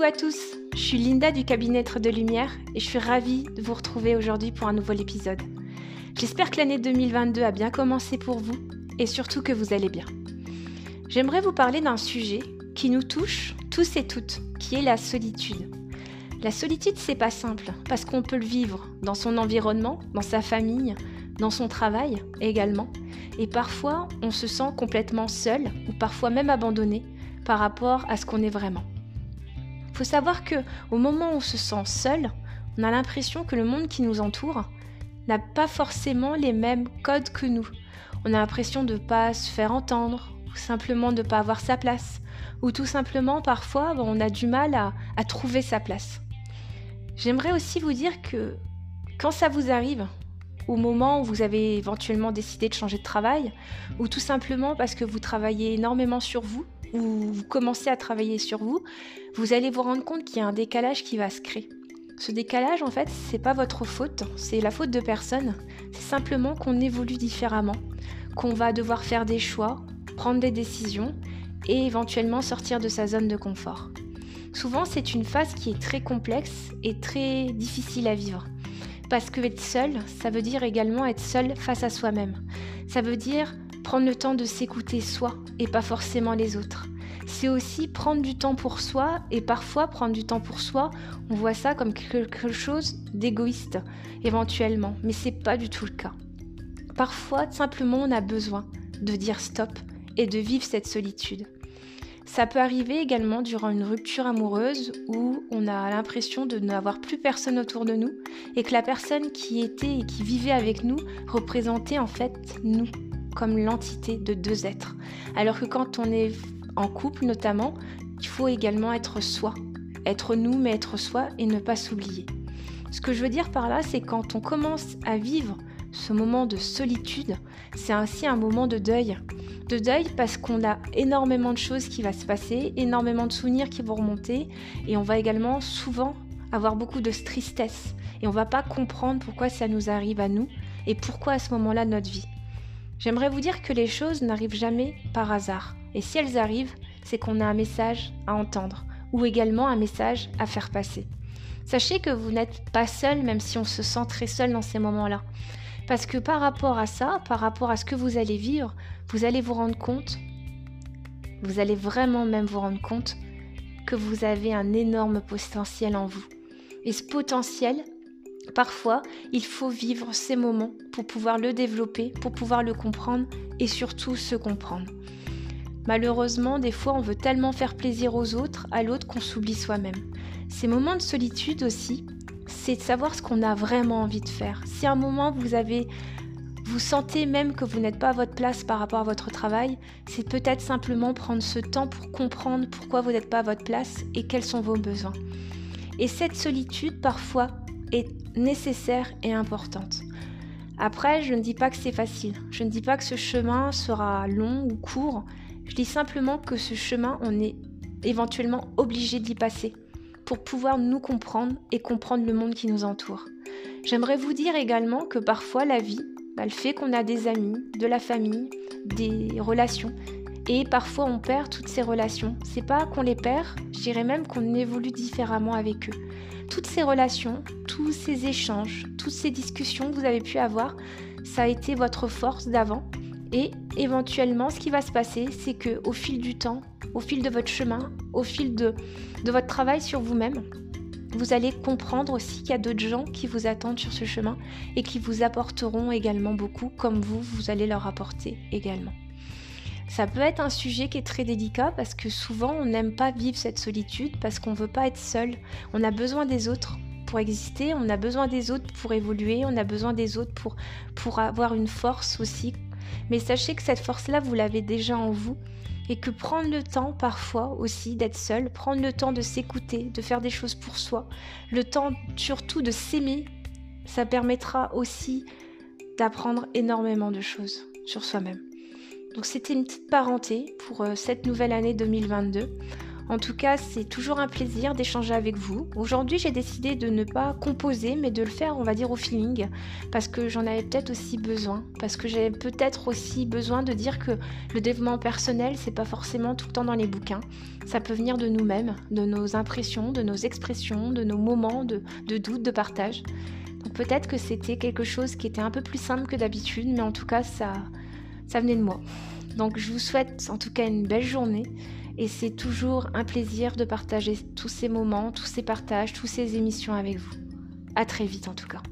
Coucou à tous, je suis Linda du cabinet de Lumière et je suis ravie de vous retrouver aujourd'hui pour un nouvel épisode. J'espère que l'année 2022 a bien commencé pour vous et surtout que vous allez bien. J'aimerais vous parler d'un sujet qui nous touche tous et toutes, qui est la solitude. La solitude, c'est pas simple parce qu'on peut le vivre dans son environnement, dans sa famille, dans son travail également. Et parfois, on se sent complètement seul ou parfois même abandonné par rapport à ce qu'on est vraiment. Faut savoir que au moment où on se sent seul, on a l'impression que le monde qui nous entoure n'a pas forcément les mêmes codes que nous. On a l'impression de ne pas se faire entendre, ou simplement de ne pas avoir sa place, ou tout simplement parfois on a du mal à trouver sa place. J'aimerais aussi vous dire que quand ça vous arrive, au moment où vous avez éventuellement décidé de changer de travail, ou tout simplement parce que vous travaillez énormément sur vous, ou vous commencez à travailler sur vous, vous allez vous rendre compte qu'il y a un décalage qui va se créer. Ce décalage, en fait, c'est pas votre faute, c'est la faute de personne. C'est simplement qu'on évolue différemment, qu'on va devoir faire des choix, prendre des décisions et éventuellement sortir de sa zone de confort. Souvent, c'est une phase qui est très complexe et très difficile à vivre. Parce que être seul, ça veut dire également être seul face à soi-même. Ça veut dire prendre le temps de s'écouter soi et pas forcément les autres. C'est aussi prendre du temps pour soi et parfois prendre du temps pour soi, on voit ça comme quelque chose d'égoïste éventuellement, mais c'est pas du tout le cas. Parfois, simplement, on a besoin de dire stop et de vivre cette solitude. Ça peut arriver également durant une rupture amoureuse où on a l'impression de n'avoir plus personne autour de nous et que la personne qui était et qui vivait avec nous représentait en fait nous comme l'entité de deux êtres. Alors que quand on est en couple notamment, il faut également être soi. Être nous mais être soi et ne pas s'oublier. Ce que je veux dire par là, c'est quand on commence à vivre ce moment de solitude, c'est ainsi un moment de deuil. De deuil parce qu'on a énormément de choses qui vont se passer, énormément de souvenirs qui vont remonter et on va également souvent avoir beaucoup de tristesse et on va pas comprendre pourquoi ça nous arrive à nous et pourquoi à ce moment-là notre vie. J'aimerais vous dire que les choses n'arrivent jamais par hasard. Et si elles arrivent, c'est qu'on a un message à entendre ou également un message à faire passer. Sachez que vous n'êtes pas seul même si on se sent très seul dans ces moments-là. Parce que par rapport à ça, par rapport à ce que vous allez vivre, vous allez vous rendre compte, vous allez vraiment même vous rendre compte que vous avez un énorme potentiel en vous. Et ce potentiel, Parfois, il faut vivre ces moments pour pouvoir le développer, pour pouvoir le comprendre et surtout se comprendre. Malheureusement, des fois, on veut tellement faire plaisir aux autres, à l'autre, qu'on s'oublie soi-même. Ces moments de solitude aussi, c'est de savoir ce qu'on a vraiment envie de faire. Si à un moment vous avez vous sentez même que vous n'êtes pas à votre place par rapport à votre travail, c'est peut-être simplement prendre ce temps pour comprendre pourquoi vous n'êtes pas à votre place et quels sont vos besoins. Et cette solitude, parfois, est nécessaire et importante. Après, je ne dis pas que c'est facile. Je ne dis pas que ce chemin sera long ou court. Je dis simplement que ce chemin, on est éventuellement obligé d'y passer pour pouvoir nous comprendre et comprendre le monde qui nous entoure. J'aimerais vous dire également que parfois la vie, bah, le fait qu'on a des amis, de la famille, des relations, et parfois on perd toutes ces relations. C'est pas qu'on les perd, je dirais même qu'on évolue différemment avec eux toutes ces relations, tous ces échanges, toutes ces discussions que vous avez pu avoir, ça a été votre force d'avant. Et éventuellement, ce qui va se passer, c'est que au fil du temps, au fil de votre chemin, au fil de, de votre travail sur vous-même, vous allez comprendre aussi qu'il y a d'autres gens qui vous attendent sur ce chemin et qui vous apporteront également beaucoup, comme vous, vous allez leur apporter également. Ça peut être un sujet qui est très délicat parce que souvent on n'aime pas vivre cette solitude parce qu'on ne veut pas être seul. On a besoin des autres pour exister, on a besoin des autres pour évoluer, on a besoin des autres pour, pour avoir une force aussi. Mais sachez que cette force-là, vous l'avez déjà en vous et que prendre le temps parfois aussi d'être seul, prendre le temps de s'écouter, de faire des choses pour soi, le temps surtout de s'aimer, ça permettra aussi d'apprendre énormément de choses sur soi-même. Donc c'était une petite parenté pour euh, cette nouvelle année 2022. En tout cas, c'est toujours un plaisir d'échanger avec vous. Aujourd'hui, j'ai décidé de ne pas composer, mais de le faire, on va dire, au feeling, parce que j'en avais peut-être aussi besoin, parce que j'ai peut-être aussi besoin de dire que le développement personnel, c'est pas forcément tout le temps dans les bouquins. Ça peut venir de nous-mêmes, de nos impressions, de nos expressions, de nos moments de, de doute, de partage. Donc peut-être que c'était quelque chose qui était un peu plus simple que d'habitude, mais en tout cas, ça, ça venait de moi. Donc je vous souhaite en tout cas une belle journée et c'est toujours un plaisir de partager tous ces moments, tous ces partages, toutes ces émissions avec vous. À très vite en tout cas.